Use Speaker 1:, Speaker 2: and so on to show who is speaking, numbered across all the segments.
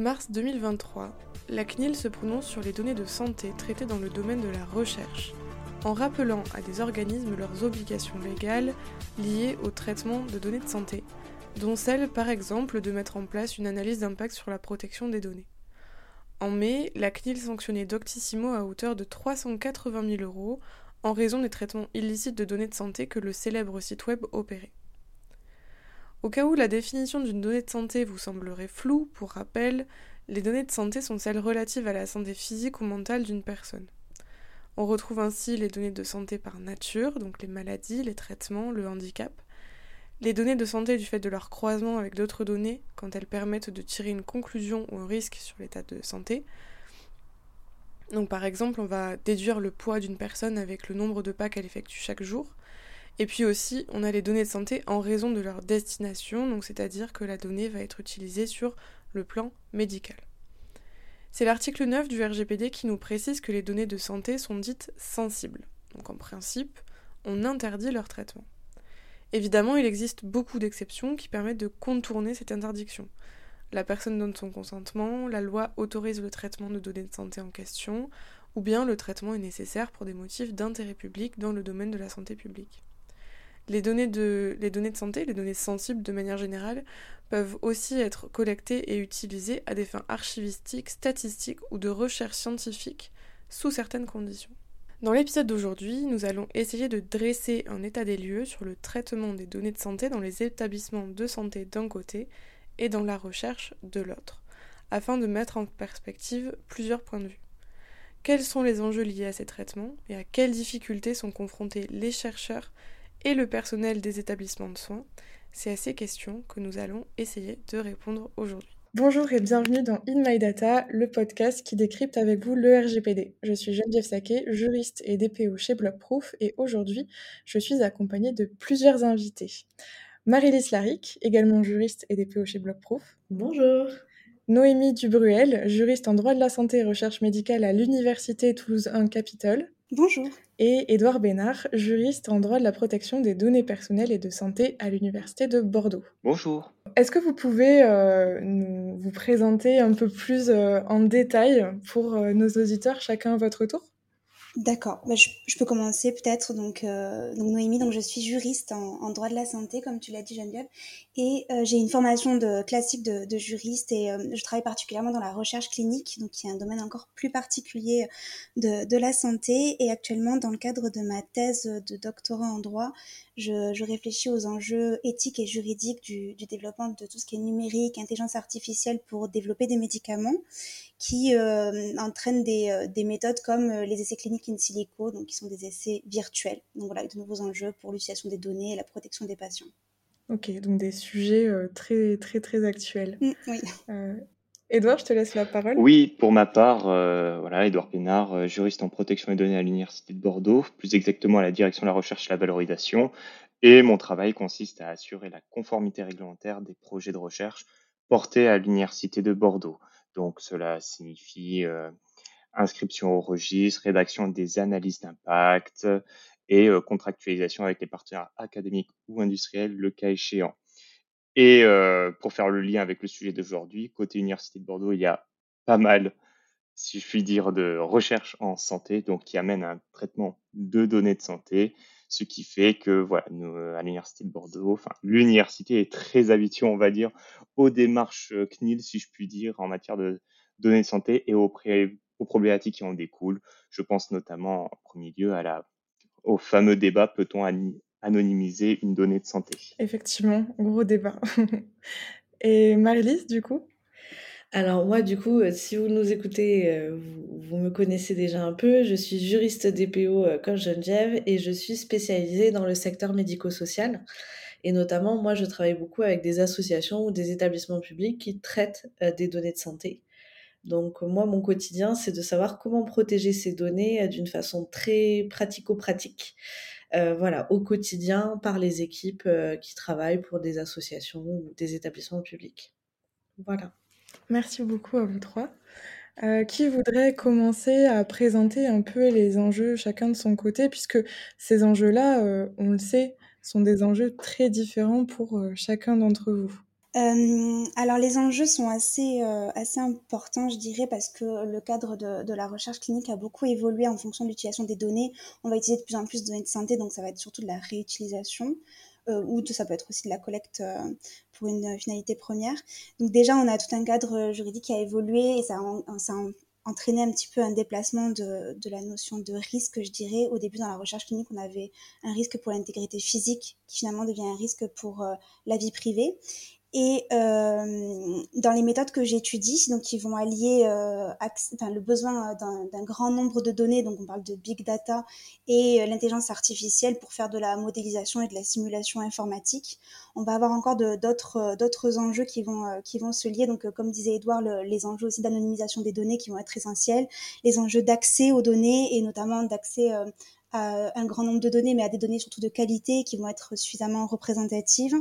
Speaker 1: Mars 2023, la CNIL se prononce sur les données de santé traitées dans le domaine de la recherche, en rappelant à des organismes leurs obligations légales liées au traitement de données de santé, dont celle par exemple de mettre en place une analyse d'impact sur la protection des données. En mai, la CNIL sanctionnait Doctissimo à hauteur de 380 000 euros en raison des traitements illicites de données de santé que le célèbre site web opérait. Au cas où la définition d'une donnée de santé vous semblerait floue, pour rappel, les données de santé sont celles relatives à la santé physique ou mentale d'une personne. On retrouve ainsi les données de santé par nature, donc les maladies, les traitements, le handicap, les données de santé du fait de leur croisement avec d'autres données, quand elles permettent de tirer une conclusion ou un risque sur l'état de santé. Donc par exemple, on va déduire le poids d'une personne avec le nombre de pas qu'elle effectue chaque jour, et puis aussi, on a les données de santé en raison de leur destination, donc c'est-à-dire que la donnée va être utilisée sur le plan médical. C'est l'article 9 du RGPD qui nous précise que les données de santé sont dites sensibles. Donc en principe, on interdit leur traitement. Évidemment, il existe beaucoup d'exceptions qui permettent de contourner cette interdiction. La personne donne son consentement, la loi autorise le traitement de données de santé en question, ou bien le traitement est nécessaire pour des motifs d'intérêt public dans le domaine de la santé publique. Les données, de, santé, les données sensibles de manière générale, peuvent aussi être collectées et utilisées à des fins archivistiques, statistiques ou de recherche scientifique sous certaines conditions. Dans l'épisode d'aujourd'hui, nous allons essayer de dresser un état des lieux sur le traitement des données de santé dans les établissements de santé d'un côté et dans la recherche de l'autre, afin de mettre en perspective plusieurs points de vue. Quels sont les enjeux liés à ces traitements et à quelles difficultés sont confrontés les chercheurs et le personnel des établissements de soins C'est à ces questions que nous allons essayer de répondre aujourd'hui. Bonjour et bienvenue dans In My Data, le podcast qui décrypte avec vous le RGPD. Je suis Geneviève Saquet, juriste et DPO chez Blockproof et aujourd'hui, je suis accompagnée de plusieurs invités. Marie-Lise Laric, également juriste et DPO chez Blockproof.
Speaker 2: Bonjour.
Speaker 1: Noémie Dubruel, juriste en droit de la santé et recherche médicale à l'Université Toulouse 1 Capitole.
Speaker 3: Bonjour.
Speaker 1: Et Édouard Bénard, juriste en droit de la protection des données personnelles et de santé à l'Université de Bordeaux.
Speaker 4: Bonjour.
Speaker 1: Est-ce que vous pouvez euh, nous, vous présenter un peu plus euh, en détail pour euh, nos auditeurs, chacun à votre tour?
Speaker 3: D'accord, bah, je, je, peux commencer peut-être. Donc, euh, donc Noémie, donc je suis juriste en, en, droit de la santé, comme tu l'as dit Geneviève, et euh, j'ai une formation de classique de, juriste et euh, je travaille particulièrement dans la recherche clinique, donc qui est un domaine encore plus particulier de, de, la santé. Et actuellement, dans le cadre de ma thèse de doctorat en droit, je, réfléchis aux enjeux éthiques et juridiques du, du, développement de tout ce qui est numérique, intelligence artificielle pour développer des médicaments qui euh, entraînent des, euh, des, méthodes comme euh, les essais cliniques in silico, donc qui sont des essais virtuels. Donc voilà, de nouveaux enjeux pour l'utilisation des données et la protection des patients.
Speaker 1: Ok, donc des sujets euh, très très très actuels.
Speaker 3: Mmh, oui.
Speaker 1: Euh, Edouard, je te laisse la parole.
Speaker 4: Oui, pour ma part, euh, voilà, Edouard Pénard, juriste en protection des données à l'Université de Bordeaux, plus exactement à la direction de la recherche et la valorisation. Et mon travail consiste à assurer la conformité réglementaire des projets de recherche portés à l'Université de Bordeaux. Donc cela signifie euh, inscription au registre, rédaction des analyses d'impact et contractualisation avec les partenaires académiques ou industriels le cas échéant. Et pour faire le lien avec le sujet d'aujourd'hui, côté Université de Bordeaux, il y a pas mal, si je puis dire, de recherche en santé, donc qui amène un traitement de données de santé, ce qui fait que voilà, nous, à l'université de Bordeaux, enfin l'université est très habituée, on va dire, aux démarches CNIL, si je puis dire, en matière de données de santé et aux problématiques qui en découlent. Je pense notamment en premier lieu à la, au fameux débat peut-on anonymiser une donnée de santé?
Speaker 1: Effectivement, gros débat. et Marie-Lise, du coup?
Speaker 2: Alors moi, du coup, euh, si vous nous écoutez, euh, vous, vous, me connaissez déjà un peu. Je suis juriste DPO euh, comme Geneviève et je suis spécialisée dans le secteur médico-social. Et notamment, moi, je travaille beaucoup avec des associations ou des établissements publics qui traitent des données de santé. Donc moi, mon quotidien, c'est de savoir comment protéger ces données d'une façon très pratico-pratique. Euh, voilà, au quotidien par les équipes euh, qui travaillent pour des associations ou des établissements publics. Voilà.
Speaker 1: Merci beaucoup à vous trois. Euh, qui voudrait commencer à présenter un peu les enjeux chacun de son côté, puisque ces enjeux-là, euh, on le sait, sont des enjeux très différents pour euh, chacun d'entre vous?
Speaker 3: Euh, alors les enjeux sont assez, euh, assez importants, je dirais, parce que le cadre de, de, la recherche clinique a beaucoup évolué en fonction de l'utilisation des données. On va utiliser de plus en plus de données de santé, donc ça va être surtout de la réutilisation, euh, ou ça peut être aussi de la collecte pour une finalité première. Donc déjà, on a tout un cadre juridique qui a évolué et ça, ça entraîné un petit peu un déplacement de, de, la notion de risque, je dirais. Au début, dans la recherche clinique, on avait un risque pour l'intégrité physique qui finalement devient un risque pour la vie privée. Et euh, dans les méthodes que j'étudie, donc qui vont allier euh, enfin, le besoin d'un grand nombre de données, donc on parle de big data et euh, l'intelligence artificielle pour faire de la modélisation et de la simulation informatique, on va avoir encore d'autres euh, enjeux qui vont euh, qui vont se lier. Donc comme disait Edouard, le, les enjeux aussi d'anonymisation des données qui vont être essentiels, les enjeux d'accès aux données et notamment d'accès à un grand nombre de données, mais à des données surtout de qualité qui vont être suffisamment représentatives.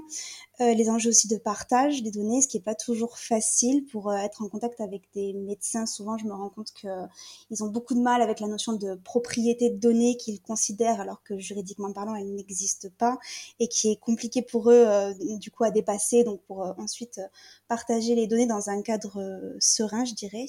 Speaker 3: Euh, les enjeux aussi de partage des données, ce qui n'est pas toujours facile pour euh, être en contact avec des médecins. Souvent, je me rends compte qu'ils ont beaucoup de mal avec la notion de propriété de données qu'ils considèrent, alors que juridiquement parlant, elle n'existe pas, et qui est compliqué pour eux, euh, du coup, à dépasser, donc pour euh, ensuite partager les données dans un cadre serein, je dirais.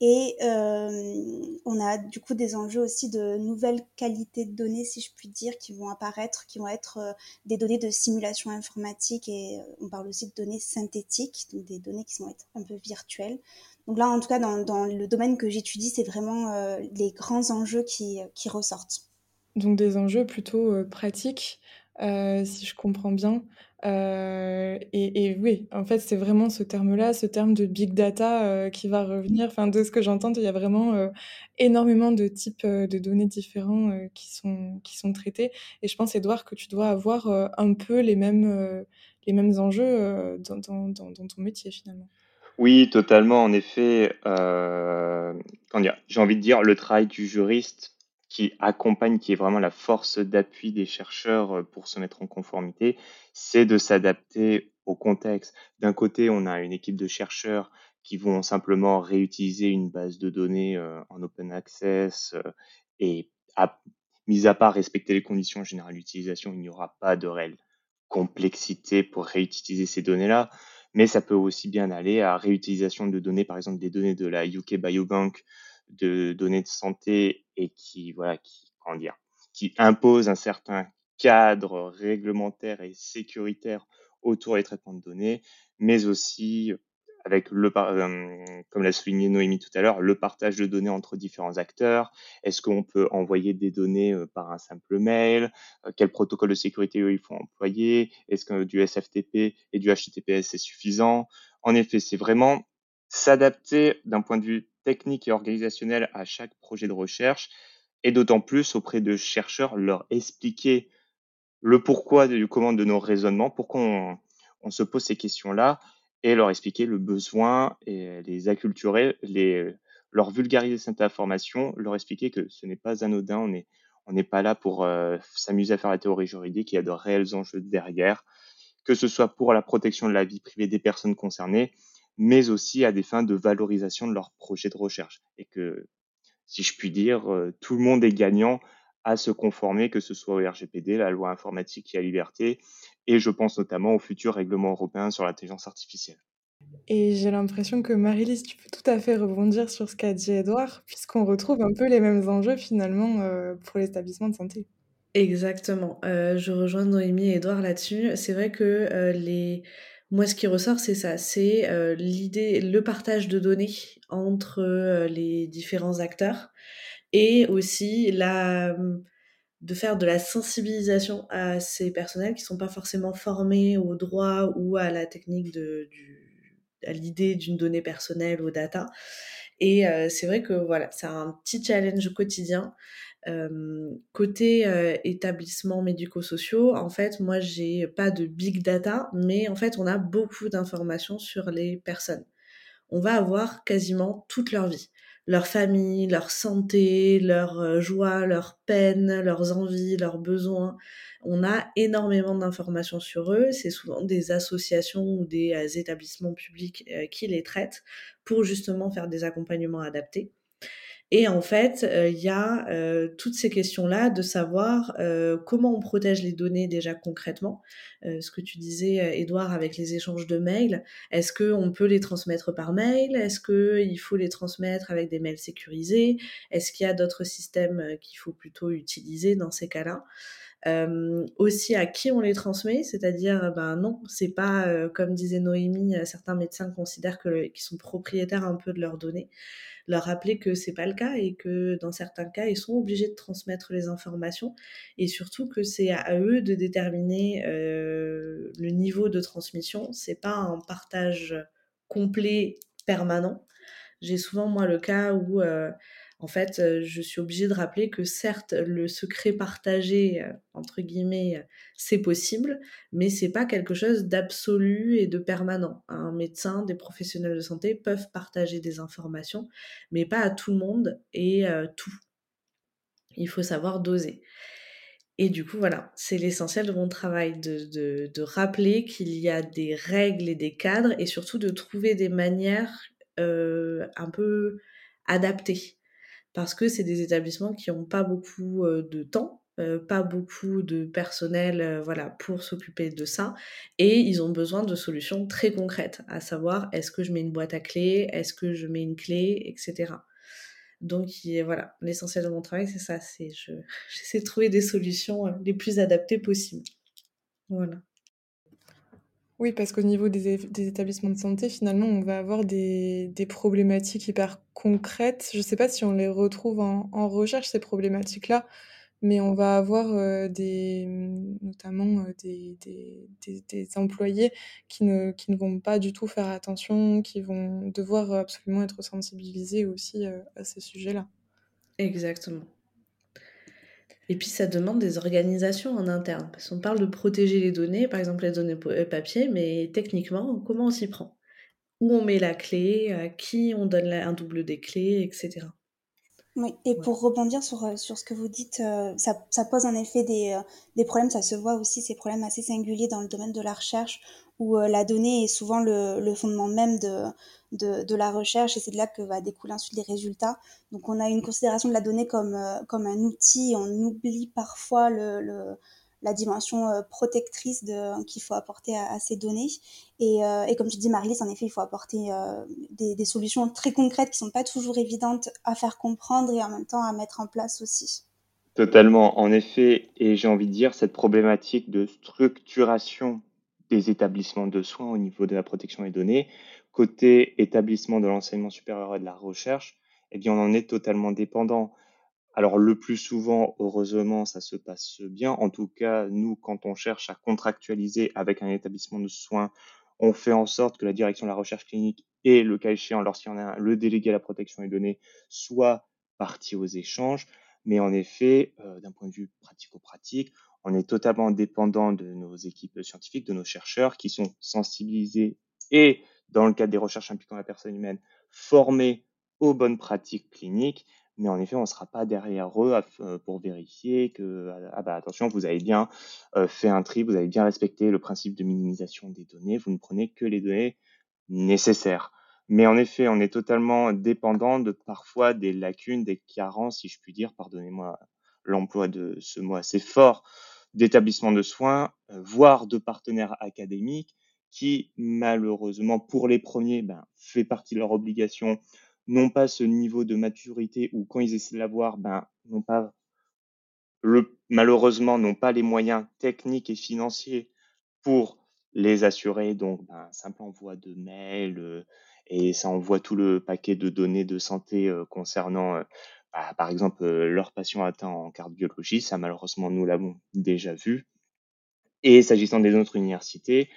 Speaker 3: Et euh, on a du coup des enjeux aussi de nouvelles qualités de données, si je puis dire, qui vont apparaître, qui vont être euh, des données de simulation informatique et euh, on parle aussi de données synthétiques, donc des données qui vont être un peu virtuelles. Donc là, en tout cas, dans, dans le domaine que j'étudie, c'est vraiment les grands enjeux qui, qui ressortent.
Speaker 1: Donc des enjeux plutôt euh, si je comprends bien. Euh, et, oui, en fait, c'est vraiment ce terme-là, ce terme de big data euh, qui va revenir. Enfin, de ce que j'entends, il y a vraiment énormément de types de données différents qui, sont, qui sont traités. Et je pense, Edouard, que tu dois avoir un peu les mêmes, les mêmes enjeux dans, dans, dans, ton métier, finalement.
Speaker 4: Oui, totalement. En effet, j'ai envie de dire, le travail du juriste qui accompagne, qui est vraiment la force d'appui des chercheurs euh, pour se mettre en conformité, c'est de s'adapter au contexte. D'un côté, on a une équipe de chercheurs qui vont simplement réutiliser une base de données euh, en open access euh, et, mis à part respecter les conditions générales d'utilisation, il n'y aura pas de réelle complexité pour réutiliser ces données-là. Mais ça peut aussi bien aller à réutilisation de données, par exemple des données de la UK Biobank de données de santé et qui, voilà, qui, comment dire, qui impose un certain cadre réglementaire et sécuritaire autour des traitements de données, mais aussi avec le, euh, comme l'a souligné Noémie tout à l'heure, le partage de données entre différents acteurs. Est-ce qu'on peut envoyer des données euh, par un simple mail? Euh, Quel protocole de sécurité il faut employer? Est-ce que du SFTP et du HTTPS c'est suffisant? En effet, c'est vraiment s'adapter d'un point de vue technique et organisationnel à chaque projet de recherche et d'autant plus auprès de chercheurs leur expliquer le pourquoi du comment de nos raisonnements, pourquoi on, se pose ces questions-là et leur expliquer le besoin et les acculturer, leur vulgariser cette information, leur expliquer que ce n'est pas anodin, on n'est on n'est pas là pour euh, s'amuser à faire la théorie juridique, il y a de réels enjeux derrière, que ce soit pour la protection de la vie privée des personnes concernées, mais aussi à des fins de valorisation de leur projet de recherche. Et que, si je puis dire, euh, tout le monde est gagnant à se conformer, que ce soit au RGPD, la loi informatique et à liberté, et je pense notamment au futur règlement européen sur l'intelligence artificielle.
Speaker 1: Et j'ai l'impression que Marie-Lise, tu peux tout à fait rebondir sur ce qu'a dit Edouard, puisqu'on retrouve un peu les mêmes enjeux finalement euh, pour l'établissement de santé.
Speaker 2: Exactement. Euh, je rejoins Noémie et Edouard là-dessus. C'est vrai que euh, les moi, ce qui ressort, c'est ça, c'est euh, l'idée, le partage de données entre euh, les différents acteurs et aussi la, de faire de la sensibilisation à ces personnels qui sont pas forcément formés au droit ou à la technique de, à l'idée d'une donnée personnelle, aux data. Et euh, c'est vrai que voilà, c'est un petit challenge quotidien côté établissements médico-sociaux, en fait, moi, j'ai pas de big data, mais en fait, on a beaucoup d'informations sur les personnes. On va avoir quasiment toute leur vie, leur famille, leur santé, leur joie, leur peine, leurs envies, leurs besoins. On a énormément d'informations sur eux. C'est souvent des associations ou des établissements publics qui les traitent pour justement faire des accompagnements adaptés. Et en fait, il y a toutes ces questions-là de savoir comment on protège les données déjà concrètement. ce que tu disais, Edouard, avec les échanges de mails, est-ce qu'on peut les transmettre par mail? Est-ce qu'il faut les transmettre avec des mails sécurisés? Est-ce qu'il y a d'autres systèmes qu'il faut plutôt utiliser dans ces cas-là? Aussi à qui on les transmet, c'est-à-dire ben non, c'est pas comme disait Noémie, certains médecins considèrent qu'ils sont propriétaires un peu de leurs données leur rappeler que c'est pas le cas et que dans certains cas, ils sont obligés de transmettre les informations et surtout que c'est à eux de déterminer euh, le niveau de transmission. C'est pas un partage complet permanent. J'ai souvent moi le cas où euh, en fait, euh, je suis obligée de rappeler que certes, le secret partagé, euh, entre guillemets, euh, c'est possible, mais c'est pas quelque chose d'absolu et de permanent. Un médecin, des professionnels de santé peuvent partager des informations, mais pas à tout le monde et tout. Il faut savoir doser. Et du coup, voilà, c'est l'essentiel de mon travail, de, de, rappeler qu'il y a des règles et des cadres, et surtout de trouver des manières un peu adaptées parce que c'est des établissements qui n'ont pas beaucoup de temps, pas beaucoup de personnel voilà, pour s'occuper de ça, et ils ont besoin de solutions très concrètes, à savoir est-ce que je mets une boîte à clé, est-ce que je mets une clé, etc. Donc voilà, l'essentiel de mon travail, c'est ça, c'est je, j'essaie de trouver des solutions les plus adaptées possibles. Voilà.
Speaker 1: Oui, parce qu'au niveau des, établissements de santé, finalement, on va avoir des, problématiques hyper concrètes. Je ne sais pas si on les retrouve en, recherche, ces problématiques-là, mais on va avoir euh, des, notamment euh, des, des, employés qui ne, qui ne vont pas du tout faire attention, qui vont devoir absolument être sensibilisés aussi euh, à ces sujets-là.
Speaker 2: Exactement. Et puis ça demande des organisations en interne, parce qu'on parle de protéger les données, par exemple les données euh, papier, mais techniquement, comment on s'y prend? Où on met la clé, à qui on donne un double des clés, etc.
Speaker 3: Oui, et pour rebondir sur, euh, sur ce que vous dites, euh, ça, ça pose en effet des, des problèmes, ça se voit aussi, ces problèmes assez singuliers dans le domaine de la recherche, où la donnée est souvent le, le fondement même de, de, de, la recherche et c'est de là que va découler ensuite les résultats. Donc on a une considération de la donnée comme, euh, comme un outil, on oublie parfois le, le la dimension euh, protectrice qu'il faut apporter à, ces données. Et, euh, et, comme tu dis, Marie, en effet, il faut apporter des, des, solutions très concrètes qui sont pas toujours évidentes à faire comprendre et en même temps à mettre en place aussi.
Speaker 4: Totalement, en effet, et j'ai envie de dire, cette problématique de structuration des établissements de soins au niveau de la protection des données, côté établissement de l'enseignement supérieur et de la recherche, eh bien, on en est totalement dépendant. Alors, le plus souvent, heureusement, ça se passe bien. En tout cas, nous, quand on cherche à contractualiser avec un établissement de soins, on fait en sorte que la direction de la recherche clinique et le cas échéant, lorsqu'il y en a un, le délégué à la protection des données, soient partis aux échanges. Mais en effet, euh, d'un point de vue pratico-pratique, on est totalement dépendant de nos équipes scientifiques, de nos chercheurs qui sont sensibilisés et dans le cadre des recherches impliquant la personne humaine, formés aux bonnes pratiques cliniques, mais en effet, on ne sera pas derrière eux euh, pour vérifier que, ah bah attention, vous avez bien euh, fait un tri, vous avez bien respecté le principe de minimisation des données, vous ne prenez que les données nécessaires. Mais en effet, on est totalement dépendant de parfois des lacunes, des carences, si je puis dire, pardonnez-moi l'emploi de ce mot assez fort, d'établissements de soins, euh, voire de partenaires académiques qui, malheureusement, pour les premiers, ben, fait partie de leur obligation, n'ont pas ce niveau de maturité ou quand ils essaient de l'avoir, ben, n'ont pas le, malheureusement, n'ont pas les moyens techniques et financiers pour les assurer. Donc, ben, simple envoi de mail euh, et ça envoie tout le paquet de données de santé euh, concernant, euh, bah, par exemple, leurs patients atteints en cardiologie. Ça, malheureusement, nous l'avons déjà vu. Et s'agissant des autres universités,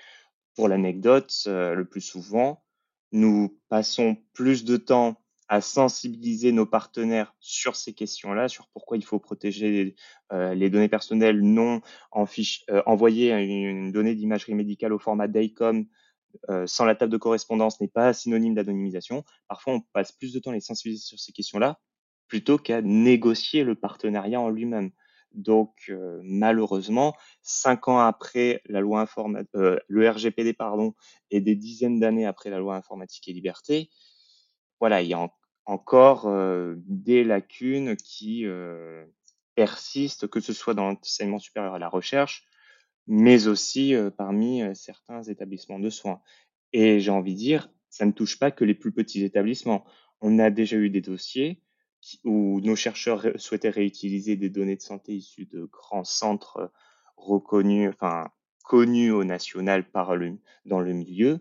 Speaker 4: pour l'anecdote, le plus souvent, nous passons plus de temps à sensibiliser nos partenaires sur ces questions-là, sur pourquoi il faut protéger les, euh, données personnelles non en fiche, euh, envoyer une, donnée d'imagerie médicale au format DICOM sans la table de correspondance n'est pas synonyme d'anonymisation. Parfois, on passe plus de temps à les sensibiliser sur ces questions-là plutôt qu'à négocier le partenariat en lui-même. Donc, malheureusement, cinq ans après la loi euh, le RGPD, pardon, et des dizaines d'années après la loi informatique et liberté, voilà, il y a encore des lacunes qui persistent, que ce soit dans l'enseignement supérieur à la recherche, mais aussi parmi certains établissements de soins. Et j'ai envie de dire, ça ne touche pas que les plus petits établissements. On a déjà eu des dossiers où nos chercheurs souhaitaient réutiliser des données de santé issues de grands centres reconnus, enfin connus au national par le, dans le milieu,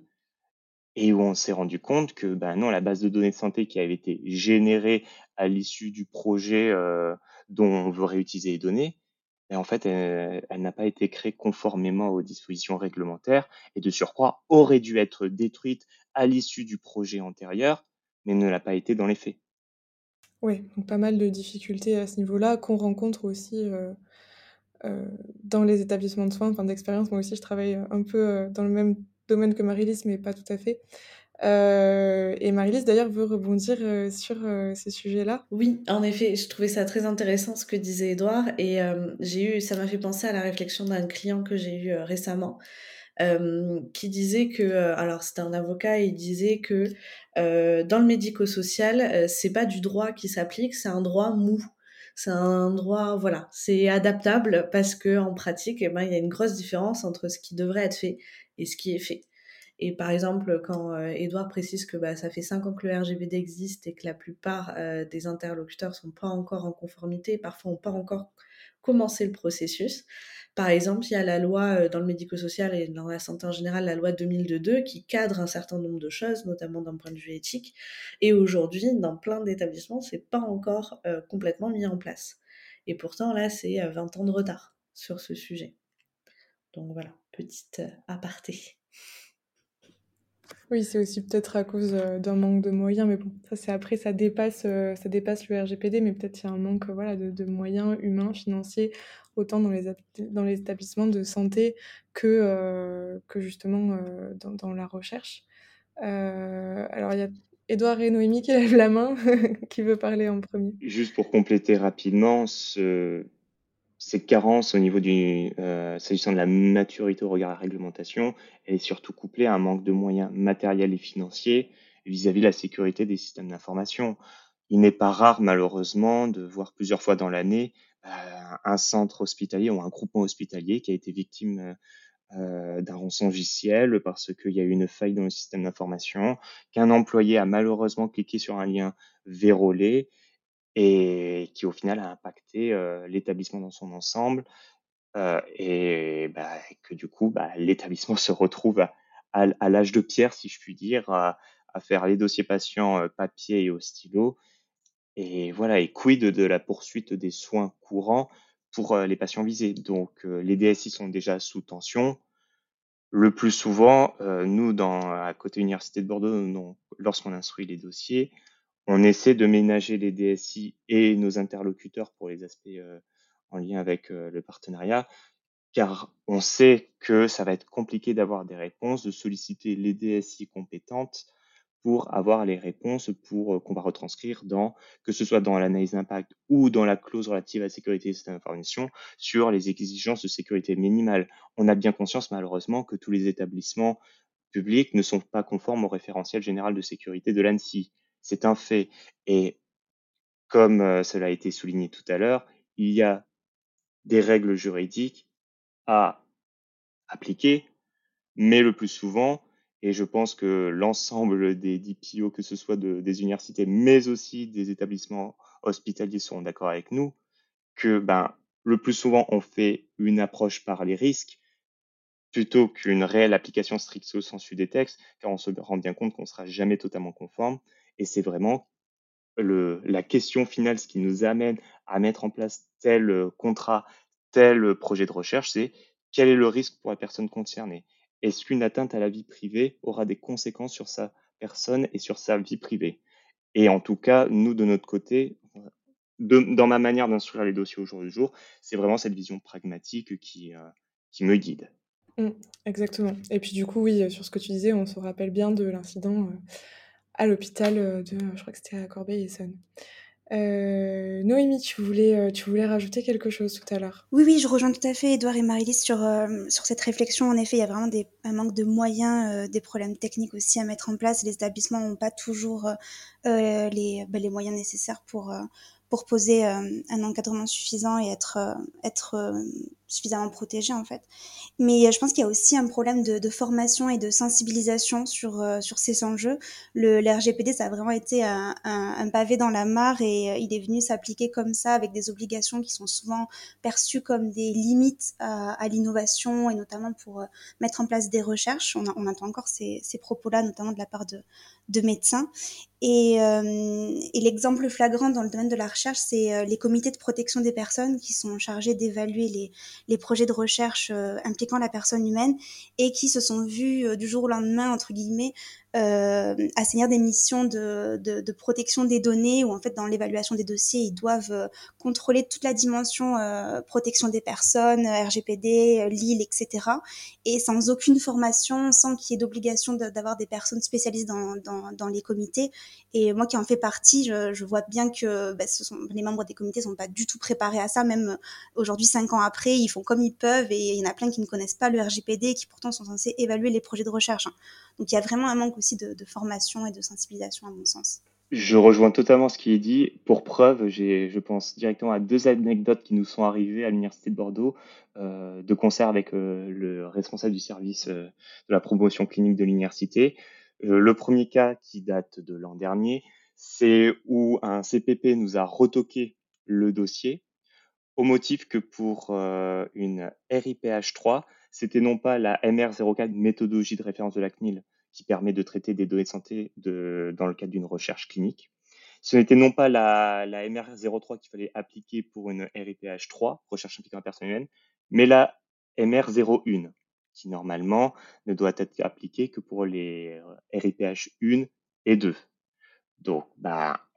Speaker 4: et où on s'est rendu compte que ben non, la base de données de santé qui avait été générée à l'issue du projet euh, dont on veut réutiliser les données, ben en fait, elle, n'a pas été créée conformément aux dispositions réglementaires et de surcroît aurait dû être détruite à l'issue du projet antérieur, mais ne l'a pas été dans les faits.
Speaker 1: Oui, donc pas mal de difficultés à ce niveau-là qu'on rencontre aussi euh, euh, dans les établissements de soins, enfin d'expérience. Moi aussi, je travaille un peu dans le même domaine que Marie-Lise, mais pas tout à fait. Euh, et Marie-Lise, d'ailleurs, veut rebondir euh, sur euh, ces sujets-là.
Speaker 2: Oui, en effet, je trouvais ça très intéressant ce que disait Edouard. Et j'ai eu, ça m'a fait penser à la réflexion d'un client que j'ai eu récemment. Qui disait que, alors c'était un avocat, il disait que dans le médico-social, c'est pas du droit qui s'applique, c'est un droit mou. C'est un droit, voilà, c'est adaptable parce que en pratique, eh ben, il y a une grosse différence entre ce qui devrait être fait et ce qui est fait. Et par exemple, quand Edouard euh, précise que bah, ça fait 5 ans que le RGPD existe et que la plupart euh, des interlocuteurs sont pas encore en conformité, parfois n'ont pas encore commencé le processus. Par exemple, il y a la loi euh, dans le médico-social et dans la santé en général, la loi 2002 qui cadre un certain nombre de choses, notamment d'un point de vue éthique. Et aujourd'hui, dans plein d'établissements, c'est pas encore complètement mis en place. Et pourtant, là, c'est 20 ans de retard sur ce sujet. Donc voilà, petite aparté.
Speaker 1: Oui, c'est aussi peut-être à cause euh, d'un manque de moyens, mais bon, ça c'est après, ça dépasse, euh, ça dépasse le RGPD, mais peut-être il y a un manque voilà, de, moyens humains, financiers, autant dans les, dans les établissements de santé que, euh, que justement dans, la recherche. alors il y a Edouard et Noémie qui lèvent la main, qui veut parler en premier.
Speaker 4: Juste pour compléter rapidement, ce, cette carence au niveau du, euh, s'agissant de la maturité au regard de la réglementation, elle est surtout couplée à un manque de moyens matériels et financiers vis-à-vis de la sécurité des systèmes d'information. Il n'est pas rare, malheureusement, de voir plusieurs fois dans l'année euh, un centre hospitalier ou un groupement hospitalier qui a été victime euh, d'un rançongiciel parce qu'il y a eu une faille dans le système d'information, qu'un employé a malheureusement cliqué sur un lien vérolé et qui au final a impacté l'établissement dans son ensemble et bah, que du coup bah, l'établissement se retrouve à, l'âge de pierre, si je puis dire, à, faire les dossiers patients papier et au stylo. Et voilà, et quid de la poursuite des soins courants pour les patients visés? Donc les DSI sont déjà sous tension. Le plus souvent, nous, à côté Université de Bordeaux, lorsqu'on instruit les dossiers, on essaie de ménager les DSI et nos interlocuteurs pour les aspects euh, en lien avec euh, le partenariat, car on sait que ça va être compliqué d'avoir des réponses, de solliciter les DSI compétentes pour avoir les réponses pour euh, qu'on va retranscrire dans que ce soit dans l'analyse d'impact ou dans la clause relative à la sécurité des systèmes d'information sur les exigences de sécurité minimale. On a bien conscience malheureusement que tous les établissements publics ne sont pas conformes au référentiel général de sécurité de l'ANSI. C'est un fait. Et comme euh, cela a été souligné tout à l'heure, il y a des règles juridiques à appliquer, mais le plus souvent, et je pense que l'ensemble des DPO, que ce soit des universités, mais aussi des établissements hospitaliers, seront d'accord avec nous, que ben, le plus souvent, on fait une approche par les risques plutôt qu'une réelle application stricte au sensu des textes, car on se rend bien compte qu'on ne sera jamais totalement conforme. Et c'est vraiment le, la question finale, ce qui nous amène à mettre en place tel euh, contrat, tel euh, projet de recherche, c'est quel est le risque pour la personne concernée? Est-ce qu'une atteinte à la vie privée aura des conséquences sur sa personne et sur sa vie privée? Et en tout cas, nous, de notre côté, dans ma manière d'instruire les dossiers au jour le jour, c'est vraiment cette vision pragmatique qui, euh, qui me guide.
Speaker 1: Mmh, exactement. Et puis du coup, oui, sur ce que tu disais, on se rappelle bien de l'incident à l'hôpital de, je crois que c'était à Corbeil-Essonnes. Euh, Noémie, tu voulais, euh, tu voulais rajouter quelque chose tout à l'heure?
Speaker 3: Oui, oui, je rejoins tout à fait Edouard et Marie-Lise sur, euh, sur cette réflexion. En effet, il y a vraiment un manque de moyens, des problèmes techniques aussi à mettre en place. Les établissements n'ont pas toujours les, bah, les moyens nécessaires pour, pour poser un encadrement suffisant et être, être suffisamment protégé en fait. Mais euh, je pense qu'il y a aussi un problème de, formation et de sensibilisation sur, euh, sur ces enjeux. Le, RGPD, ça a vraiment été un, pavé dans la mare et euh, il est venu s'appliquer comme ça avec des obligations qui sont souvent perçues comme des limites à, l'innovation et notamment pour mettre en place des recherches. On, entend encore ces, ces propos-là, notamment de la part de, de médecins. Et, l'exemple flagrant dans le domaine de la recherche, c'est les comités de protection des personnes qui sont chargés d'évaluer les, les projets de recherche euh, impliquant la personne humaine et qui se sont vus euh, du jour au lendemain, entre guillemets, euh, assainir des missions de, de, de, protection des données où en fait dans l'évaluation des dossiers ils doivent euh, contrôler toute la dimension euh, protection des personnes, RGPD, euh, Lille, etc. Et sans aucune formation, sans qu'il y ait d'obligation d'avoir des personnes spécialisées dans, dans, dans, les comités. Et moi qui en fais partie, je, je vois bien que bah, ce sont, les membres des comités sont pas du tout préparés à ça. Même aujourd'hui, cinq ans après, ils font comme ils peuvent et il y en a plein qui ne connaissent pas le RGPD qui pourtant sont censés évaluer les projets de recherche. Hein. Donc il y a vraiment un manque aussi de, formation et de sensibilisation à mon sens.
Speaker 4: Je rejoins totalement ce qui est dit. Pour preuve, j'ai, je pense directement à deux anecdotes qui nous sont arrivées à l'Université de Bordeaux, euh, de concert avec euh, le responsable du service euh, de la promotion clinique de l'université. Le premier cas qui date de l'an dernier, c'est où un CPP nous a retoqué le dossier au motif que pour une RIPH 3, c'était non pas la MR04, méthodologie de référence de la CNIL, qui permet de traiter des données de santé dans le cadre d'une recherche clinique. Ce n'était non pas la, la MR03 qu'il fallait appliquer pour une RIPH 3, recherche impliquant la personne humaine, mais la MR01, qui normalement ne doit être appliquée que pour les RIPH 1 et 2. Donc, bah,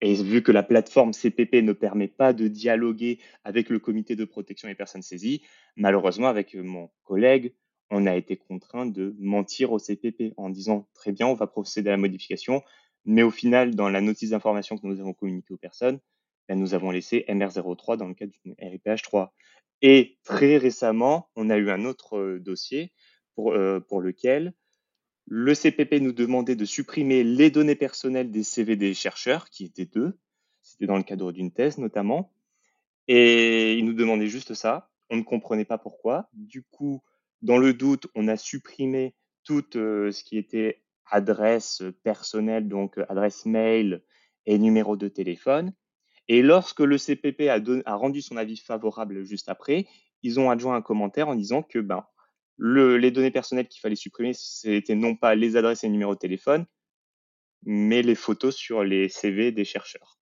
Speaker 4: et vu que la plateforme CPP ne permet pas de dialoguer avec le comité de protection des personnes saisies, malheureusement, avec mon collègue, on a été contraint de mentir au CPP en disant très bien, on va procéder à la modification, mais au final, dans la notice d'information que nous avons communiquée aux personnes, ben, nous avons laissé MR03 dans le cadre d'une RIPH 3. Et très récemment, on a eu un autre euh, dossier pour, euh, pour lequel le CPP nous demandait de supprimer les données personnelles des CV des chercheurs, qui étaient deux. C'était dans le cadre d'une thèse notamment. Et il nous demandait juste ça. On ne comprenait pas pourquoi. Du coup, dans le doute, on a supprimé tout euh, ce qui était adresse personnelle, donc euh, adresse mail et numéro de téléphone. Et lorsque le CPP a, a rendu son avis favorable juste après, ils ont adjoint un commentaire en disant que ben, le, les données personnelles qu'il fallait supprimer, c'était non pas les adresses et numéros de téléphone, mais les photos sur les CV des chercheurs.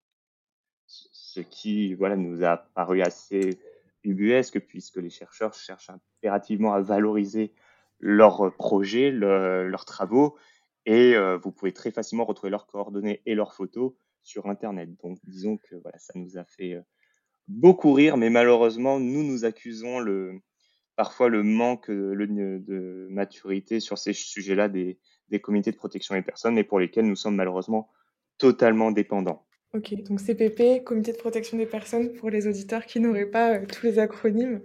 Speaker 4: Ce qui voilà, nous a paru assez ubuesque, puisque les chercheurs cherchent impérativement à valoriser leurs projets, le, leurs travaux, et euh, vous pouvez très facilement retrouver leurs coordonnées et leurs photos sur Internet. Donc disons que voilà, ça nous a fait euh, beaucoup rire, mais malheureusement, nous nous accusons le, parfois le manque de maturité sur ces sujets-là des, des comités de protection des personnes, mais pour lesquels nous sommes malheureusement totalement dépendants.
Speaker 1: Ok, donc CPP, Comité de protection des personnes, pour les auditeurs qui n'auraient pas euh, tous les acronymes,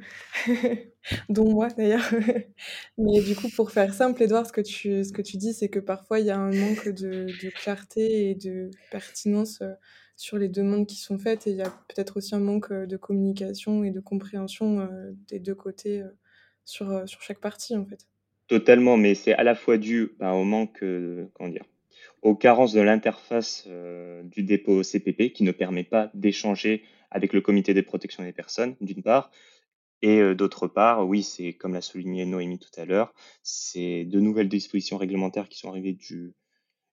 Speaker 1: dont moi d'ailleurs. Mais du coup, pour faire simple, Edouard, ce que tu, ce que tu dis, c'est que parfois il y a un manque de, de clarté et de pertinence euh, sur les demandes qui sont faites, et il y a peut-être aussi un manque euh, de communication et de compréhension euh, des deux côtés euh, sur, chaque partie en fait.
Speaker 4: Totalement, mais c'est à la fois dû ben, au manque, comment dire, aux carences de l'interface du dépôt CPP qui ne permet pas d'échanger avec le comité de protection des personnes, d'une part, et d'autre part, oui, c'est comme l'a souligné Noémie tout à l'heure, c'est de nouvelles dispositions réglementaires qui sont arrivées du,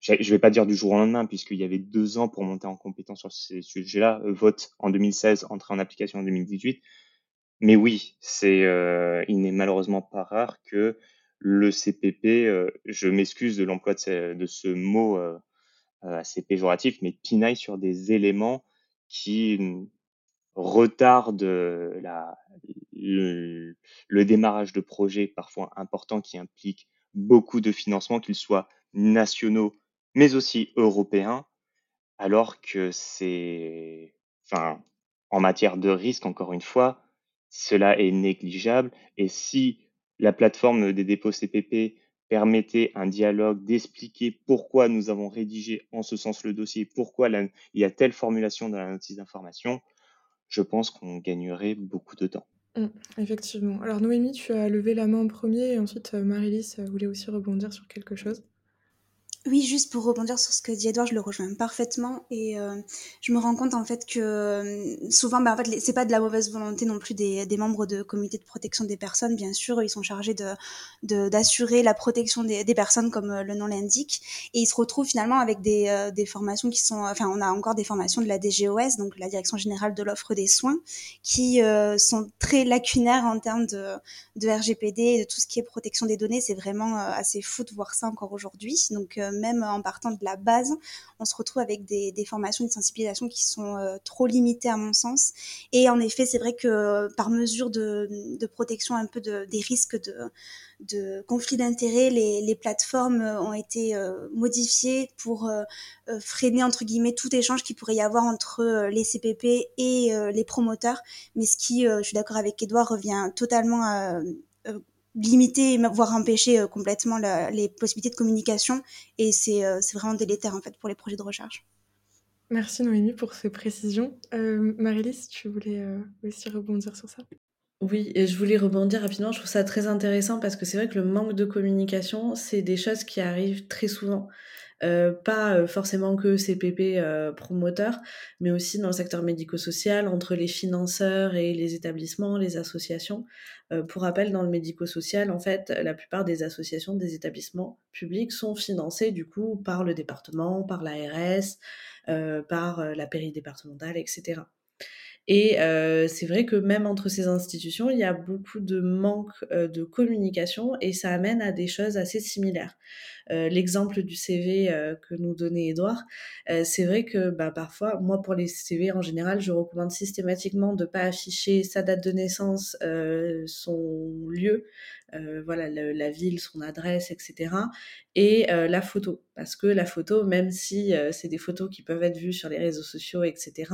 Speaker 4: je ne vais pas dire du jour au lendemain, puisqu'il y avait deux ans pour monter en compétence sur ces sujets-là, vote en 2016, entrée en application en 2018. Mais oui, c'est, euh, il n'est malheureusement pas rare que le CPP, euh, je m'excuse de l'emploi de, ce, de ce mot euh, euh, assez péjoratif, mais pinaille sur des éléments qui retardent la, le, le, démarrage de projets parfois importants qui impliquent beaucoup de financement, qu'ils soient nationaux, mais aussi européens. alors que c'est, en matière de risque, encore une fois, cela est négligeable. Et si la plateforme des dépôts CPP permettait un dialogue, d'expliquer pourquoi nous avons rédigé en ce sens le dossier, pourquoi il y a telle formulation dans la notice d'information, je pense qu'on gagnerait beaucoup de temps.
Speaker 1: Mmh, effectivement. Alors Noémie, tu as levé la main en premier et ensuite euh, Marie-Lise euh, voulait aussi rebondir sur quelque chose.
Speaker 3: Oui, juste pour rebondir sur ce que dit Edouard, je le rejoins parfaitement et euh, je me rends compte en fait que euh, souvent, bah, en fait, c'est pas de la mauvaise volonté non plus des, des, membres de comité de protection des personnes. Bien sûr, ils sont chargés de d'assurer la protection des, des, personnes comme euh, le nom l'indique et ils se retrouvent finalement avec des, des formations qui sont, enfin, on a encore des formations de la DGOS, donc la Direction générale de l'offre des soins, qui sont très lacunaires en termes de, de RGPD et de tout ce qui est protection des données. C'est vraiment assez fou de voir ça encore aujourd'hui. Donc même en partant de la base, on se retrouve avec des, formations de sensibilisation qui sont euh, trop limitées à mon sens. Et en effet, c'est vrai que par mesure de, protection un peu des risques de, de conflit d'intérêts, les, plateformes ont été euh, modifiées pour euh, freiner entre guillemets tout échange qui pourrait y avoir entre les CPP et les promoteurs. Mais ce qui, je suis d'accord avec Edouard, revient totalement à limiter, voire empêcher euh, complètement les possibilités de communication. Et euh, c'est vraiment délétère en fait pour les projets de recherche.
Speaker 1: Merci Noémie pour ces précisions. Euh, Marie-Lise, tu voulais euh, aussi rebondir sur ça?
Speaker 2: Oui, et je voulais rebondir rapidement. Je trouve ça très intéressant parce que c'est vrai que le manque de communication, c'est des choses qui arrivent très souvent. Euh, pas euh, forcément que CPP euh, promoteurs, mais aussi dans le secteur médico-social, entre les financeurs et les établissements, les associations. pour rappel, dans le médico-social, en fait, la plupart des associations, des établissements publics sont financés du coup par le département, par l'ARS, par la péridépartementale, etc. Et c'est vrai que même entre ces institutions, il y a beaucoup de manque de communication et ça amène à des choses assez similaires. L'exemple du CV que nous donnait Edouard, c'est vrai que bah, parfois, moi pour les CV en général, je recommande systématiquement de ne pas afficher sa date de naissance, son lieu, euh, voilà, la ville, son adresse, etc. Et euh, la photo, parce que la photo, même si euh, c'est des photos qui peuvent être vues sur les réseaux sociaux, etc.,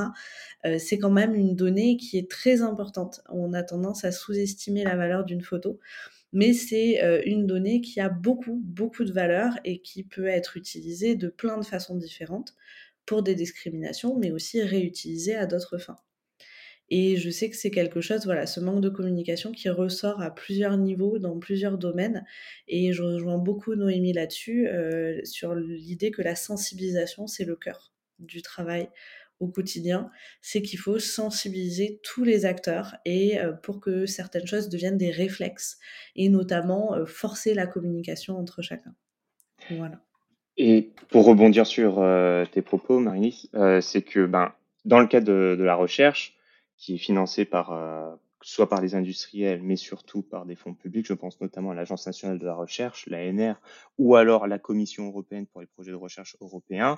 Speaker 2: c'est quand même une donnée qui est très importante. On a tendance à sous-estimer la valeur d'une photo mais c'est une donnée qui a beaucoup, beaucoup de valeur et qui peut être utilisée de plein de façons différentes pour des discriminations, mais aussi réutilisée à d'autres fins. Et je sais que c'est quelque chose, voilà, ce manque de communication qui ressort à plusieurs niveaux, dans plusieurs domaines. Et je rejoins beaucoup Noémie là-dessus, euh, sur l'idée que la sensibilisation, c'est le cœur du travail au quotidien. C'est qu'il faut sensibiliser tous les acteurs et euh, pour que certaines choses deviennent des réflexes et notamment euh, forcer la communication entre chacun. Voilà.
Speaker 4: Et pour rebondir sur tes propos, Marie, c'est que ben, dans le cadre de la recherche, qui est financé par euh, soit par les industriels, mais surtout par des fonds publics. Je pense notamment à l'Agence nationale de la recherche, l'ANR, ou alors la Commission européenne pour les projets de recherche européens.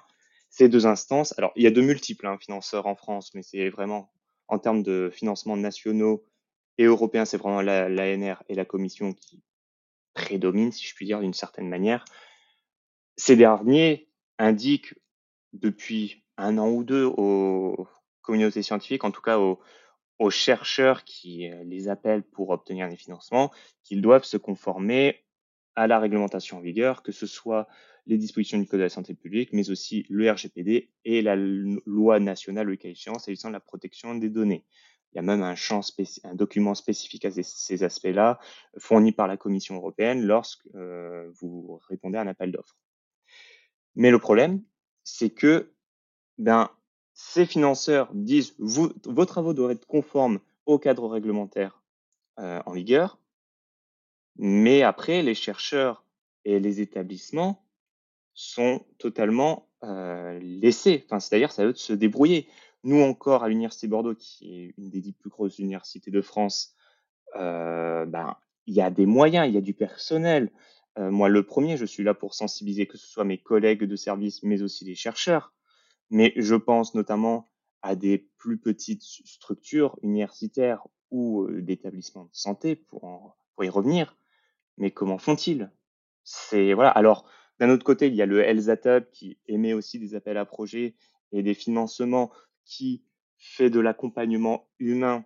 Speaker 4: Ces deux instances, alors il y a de multiples hein, financeurs en France, mais c'est vraiment en termes de financement nationaux et européens, c'est vraiment l'ANR et la Commission qui prédominent, si je puis dire, d'une certaine manière. Ces derniers indiquent depuis un an ou deux aux, communauté scientifique, en tout cas aux, chercheurs qui euh, les appellent pour obtenir des financements, qu'ils doivent se conformer à la réglementation en vigueur, que ce soit les dispositions du Code de la santé publique, mais aussi le RGPD et la loi nationale, le cas échéant, s'agissant de la protection des données. Il y a même un, champ un document spécifique à ces, aspects-là, fourni par la Commission européenne lorsque euh, vous répondez à un appel d'offres. Mais le problème, c'est que ben, ces financeurs disent vos travaux doivent être conformes au cadre réglementaire euh, en vigueur, mais après, les chercheurs et les établissements sont totalement euh, laissés. Enfin, c'est-à-dire, ça veut se débrouiller. Nous encore, à l'Université Bordeaux, qui est une des dix plus grosses universités de France, euh, ben, il y a des moyens, il y a du personnel. moi, le premier, je suis là pour sensibiliser que ce soit mes collègues de service, mais aussi les chercheurs. Mais je pense notamment à des plus petites structures universitaires ou d'établissements de santé pour, pour y revenir. Mais comment font-ils? C'est voilà. Alors D'un autre côté, il y a le LZATUB qui émet aussi des appels à projets et des financements qui fait de l'accompagnement humain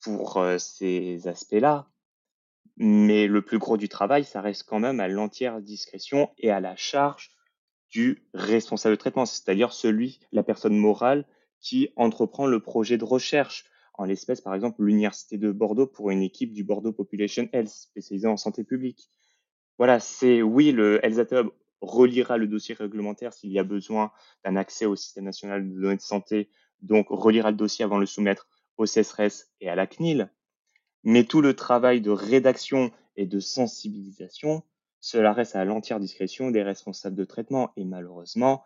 Speaker 4: pour euh, ces aspects-là. Mais le plus gros du travail, ça reste quand même à l'entière discrétion et à la charge du responsable de traitement, c'est-à-dire celui, la personne morale qui entreprend le projet de recherche. En l'espèce, par exemple, l'Université de Bordeaux pour une équipe du Bordeaux Population Health spécialisée en santé publique. Voilà, c'est oui, le Hub reliera le dossier réglementaire s'il y a besoin d'un accès au système national de données de santé, donc reliera le dossier avant de le soumettre au CSRS et à la CNIL. Mais tout le travail de rédaction et de sensibilisation, cela reste à l'entière discrétion des responsables de traitement. Et malheureusement,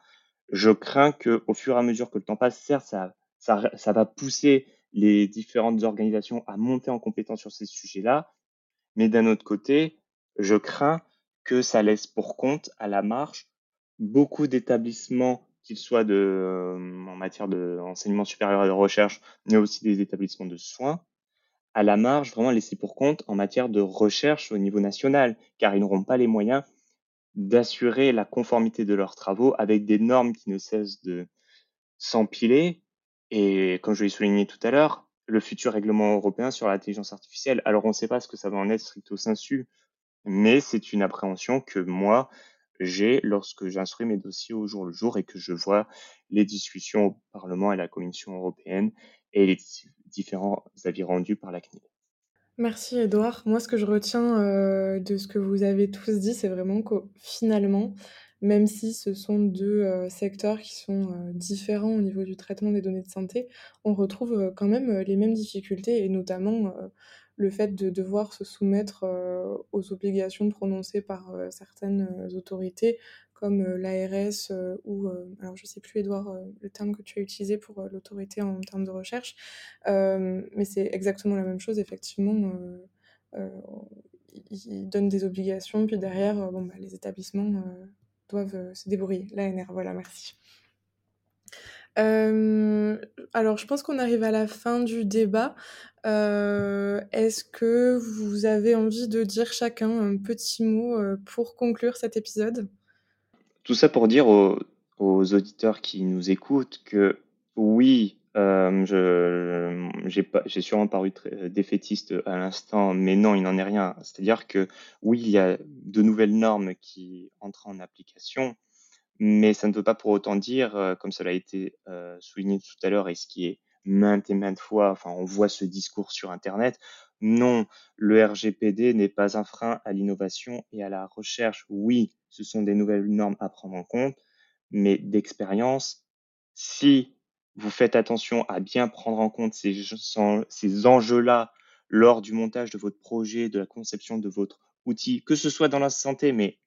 Speaker 4: je crains que, au fur et à mesure que le temps passe, certes, ça, ça, ça va pousser les différentes organisations à monter en compétence sur ces sujets-là, mais d'un autre côté, je crains que ça laisse pour compte à la marche beaucoup d'établissements, qu'ils soient de, euh, en matière d'enseignement supérieur et de recherche, mais aussi des établissements de soins, à la marge vraiment laissés pour compte en matière de recherche au niveau national, car ils n'auront pas les moyens d'assurer la conformité de leurs travaux avec des normes qui ne cessent de s'empiler. Et comme je l'ai souligné tout à l'heure, le futur règlement européen sur l'intelligence artificielle. Alors on ne sait pas ce que ça va en être stricto sensu, mais c'est une appréhension que moi, j'ai lorsque j'instruis mes dossiers au jour le jour et que je vois les discussions au Parlement et à la Commission européenne et les différents avis rendus par la CNIL.
Speaker 1: Merci Edouard. Moi, ce que je retiens euh, de ce que vous avez tous dit, c'est vraiment que finalement, même si ce sont deux euh, secteurs qui sont euh, différents au niveau du traitement des données de santé, on retrouve quand même les mêmes difficultés et notamment le fait de devoir se soumettre aux obligations prononcées par certaines autorités comme l'ARS ou, alors je ne sais plus Edouard, le terme que tu as utilisé pour l'autorité en termes de recherche, mais c'est exactement la même chose, effectivement. ils donnent des obligations, puis derrière, bon, bah, les établissements doivent se débrouiller. L'ANR, voilà, merci. Alors, je pense qu'on arrive à la fin du débat. Est-ce que vous avez envie de dire chacun un petit mot pour conclure cet épisode?
Speaker 4: Tout ça pour dire aux, auditeurs qui nous écoutent que oui, euh, j'ai sûrement paru très défaitiste à l'instant, mais non, il n'en est rien. C'est-à-dire que oui, il y a de nouvelles normes qui entrent en application, mais ça ne veut pas pour autant dire, euh, comme cela a été euh, souligné tout à l'heure, et ce qui est maintes et maintes fois, enfin, on voit ce discours sur Internet. Non, le RGPD n'est pas un frein à l'innovation et à la recherche. Oui, ce sont des nouvelles normes à prendre en compte, mais d'expérience, si vous faites attention à bien prendre en compte ces, ces enjeux-là lors du montage de votre projet, de la conception de votre outil, que ce soit dans la santé, mais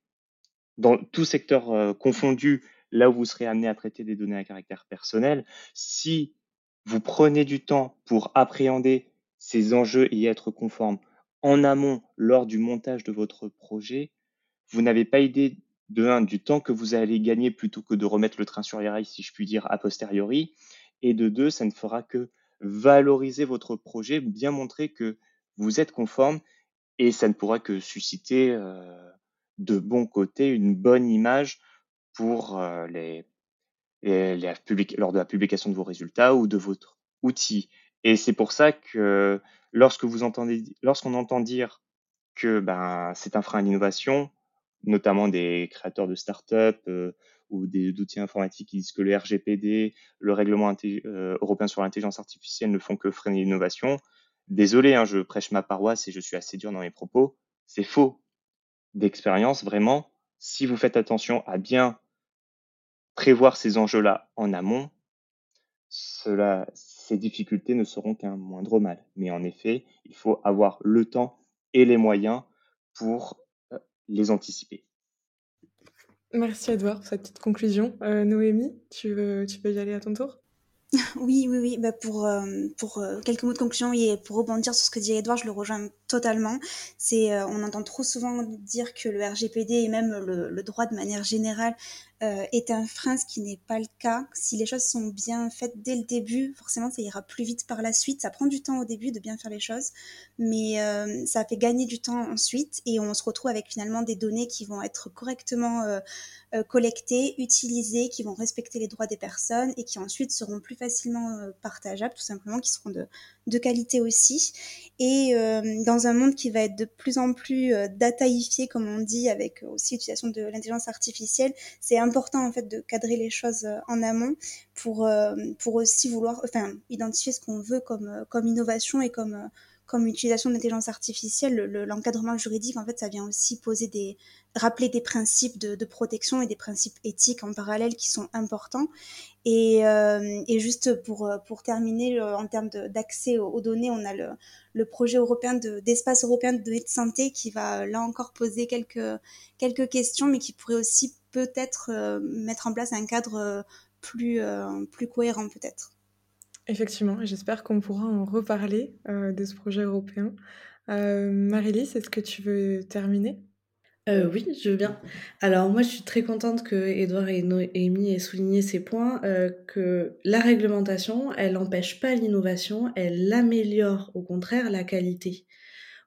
Speaker 4: dans tout secteur euh, confondu, là où vous serez amené à traiter des données à caractère personnel, si vous prenez du temps pour appréhender ces enjeux et y être conforme en amont lors du montage de votre projet, vous n'avez pas idée de un du temps que vous allez gagner plutôt que de remettre le train sur les rails, si je puis dire, a posteriori, et de deux, ça ne fera que valoriser votre projet, bien montrer que vous êtes conforme, et ça ne pourra que susciter euh, de bons côtés une bonne image pour euh, les lors de la publication de vos résultats ou de votre outil. Et c'est pour ça que lorsque vous entendez, lorsqu'on entend dire que ben, c'est un frein à l'innovation, notamment des créateurs de start-up euh, ou d'outils informatiques qui disent que le RGPD, le règlement euh, européen sur l'intelligence artificielle ne font que freiner l'innovation. Désolé, hein, je prêche ma paroisse et je suis assez dur dans mes propos. C'est faux. D'expérience, vraiment, si vous faites attention à bien prévoir ces enjeux-là en amont, cela, ces difficultés ne seront qu'un moindre mal. Mais en effet, il faut avoir le temps et les moyens pour euh, les anticiper.
Speaker 1: Merci Edouard pour cette petite conclusion. Euh, Noémie, tu veux, tu veux y aller à ton tour?
Speaker 3: Oui, oui, oui. Bah pour euh, pour euh, quelques mots de conclusion et pour rebondir sur ce que dit Edouard, je le rejoins totalement. C'est, euh, on entend trop souvent dire que le RGPD et même le, le droit de manière générale euh, est un frein, ce qui n'est pas le cas. Si les choses sont bien faites dès le début, forcément, ça ira plus vite par la suite. Ça prend du temps au début de bien faire les choses, mais euh, ça fait gagner du temps ensuite et on se retrouve avec finalement des données qui vont être correctement euh, collectées, utilisées, qui vont respecter les droits des personnes et qui ensuite seront plus facilement partageables, tout simplement, qui seront de, de qualité aussi. Et dans un monde qui va être de plus en plus dataïfié, comme on dit, avec aussi l'utilisation de l'intelligence artificielle, c'est important en fait de cadrer les choses euh, en amont pour euh, pour aussi vouloir enfin identifier ce qu'on veut comme euh, comme innovation et comme comme utilisation de l'intelligence artificielle, l'encadrement juridique, en fait, ça vient aussi poser des, rappeler des principes de, protection et des principes éthiques en parallèle qui sont importants. Et, et juste pour, pour terminer, en termes d'accès aux, données, on a le, le projet européen d'espace européen de données de santé qui va là encore poser quelques, quelques questions, mais qui pourrait aussi peut-être euh, mettre en place un cadre euh, plus, euh, plus cohérent peut-être.
Speaker 1: Effectivement, j'espère qu'on pourra en reparler de ce projet européen. Marie-Lise, est-ce que tu veux terminer?
Speaker 2: Oui, je veux bien. Alors moi, je suis très contente que Edouard et Noémie aient souligné ces points, que la réglementation, elle n'empêche pas l'innovation, elle améliore au contraire la qualité.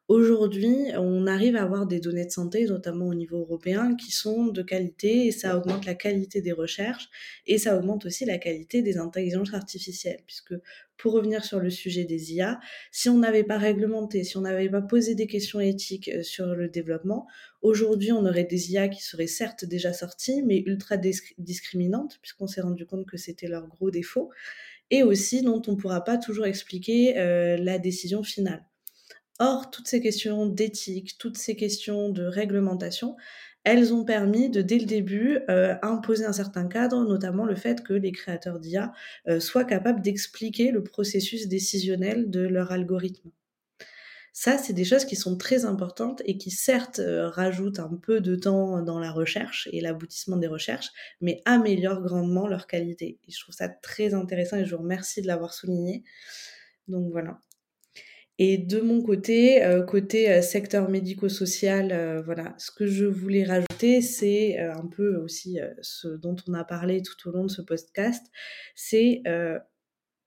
Speaker 2: Aujourd'hui, on arrive à avoir des données de santé, notamment au niveau européen, qui sont de qualité et ça augmente la qualité des recherches et ça augmente aussi la qualité des intelligences artificielles. Puisque pour revenir sur le sujet des IA, si on n'avait pas réglementé, si on n'avait pas posé des questions éthiques euh, sur le développement, aujourd'hui on aurait des IA qui seraient certes déjà sorties, mais ultra discriminantes, puisqu'on s'est rendu compte que c'était leur gros défaut, et aussi dont on ne pourra pas toujours expliquer euh, la décision finale. Or, toutes ces questions d'éthique, toutes ces questions de réglementation, elles ont permis de, dès le début, euh, imposer un certain cadre, notamment le fait que les créateurs d'IA euh, soient capables d'expliquer le processus décisionnel de leur algorithme. Ça, c'est des choses qui sont très importantes et qui, certes, euh, rajoutent un peu de temps dans la recherche et l'aboutissement des recherches, mais améliorent grandement leur qualité. Et je trouve ça très intéressant et je vous remercie de l'avoir souligné. Donc voilà. Et de mon côté, euh, côté euh, secteur médico-social, euh, voilà, ce que je voulais rajouter, c'est un peu aussi ce dont on a parlé tout au long de ce podcast, c'est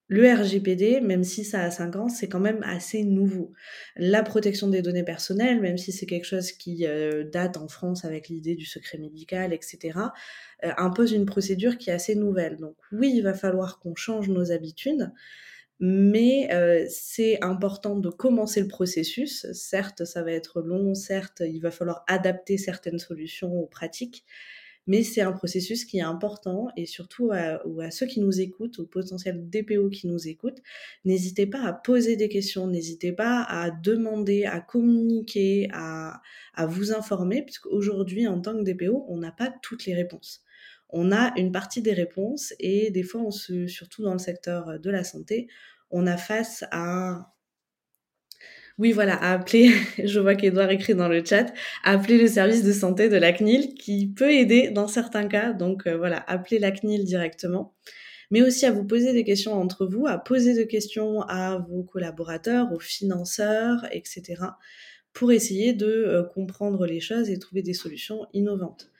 Speaker 2: le RGPD, même si ça a 5 ans, c'est quand même assez nouveau. La protection des données personnelles, même si c'est quelque chose qui date en France avec l'idée du secret médical, etc., impose une procédure qui est assez nouvelle. Donc oui, il va falloir qu'on change nos habitudes mais euh, c'est important de commencer le processus. Certes, ça va être long, certes, il va falloir adapter certaines solutions aux pratiques, mais c'est un processus qui est important et surtout à, ceux qui nous écoutent, aux potentiels DPO qui nous écoutent, n'hésitez pas à poser des questions, n'hésitez pas à demander, à communiquer, à, à vous informer, puisqu'aujourd'hui, en tant que DPO, on n'a pas toutes les réponses on a une partie des réponses et des fois, on se, surtout dans le secteur de la santé, on a face à oui, voilà, à appeler, je vois qu'Edouard écrit dans le chat, appeler le service de santé de la CNIL qui peut aider dans certains cas. Donc euh, voilà, appelez la CNIL directement. Mais aussi à vous poser des questions entre vous, à poser des questions à vos collaborateurs, aux financeurs, etc. pour essayer de euh, comprendre les choses et trouver des solutions innovantes.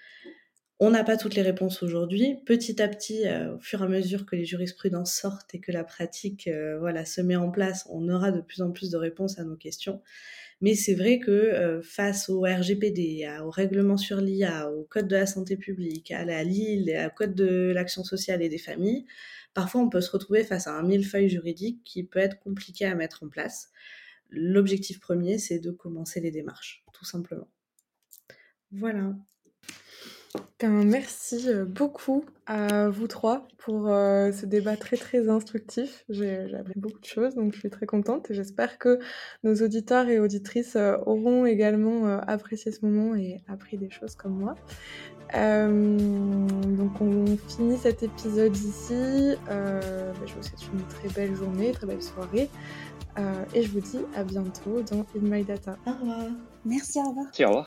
Speaker 2: On n'a pas toutes les réponses aujourd'hui. Petit à petit, euh, au fur et à mesure que les jurisprudences sortent et que la pratique euh, voilà, se met en place, on aura de plus en plus de réponses à nos questions. Mais c'est vrai que euh, face au RGPD, au règlement sur l'IA, au code de la santé publique, à la LIL, au code de l'action sociale et des familles, parfois on peut se retrouver face à un millefeuille juridique qui peut être compliqué à mettre en place. L'objectif premier, c'est de commencer les démarches, tout simplement. Voilà.
Speaker 1: Ben, merci euh, beaucoup à vous trois pour euh, ce débat très très instructif. J'ai appris beaucoup de choses, donc je suis très contente et j'espère que nos auditeurs et auditrices euh, auront également apprécié ce moment et appris des choses comme moi. donc on finit cet épisode ici. Ben, je vous souhaite une très belle journée, très belle soirée. et je vous dis à bientôt dans In My Data.
Speaker 2: Au revoir.
Speaker 3: Merci, au revoir.
Speaker 4: au revoir.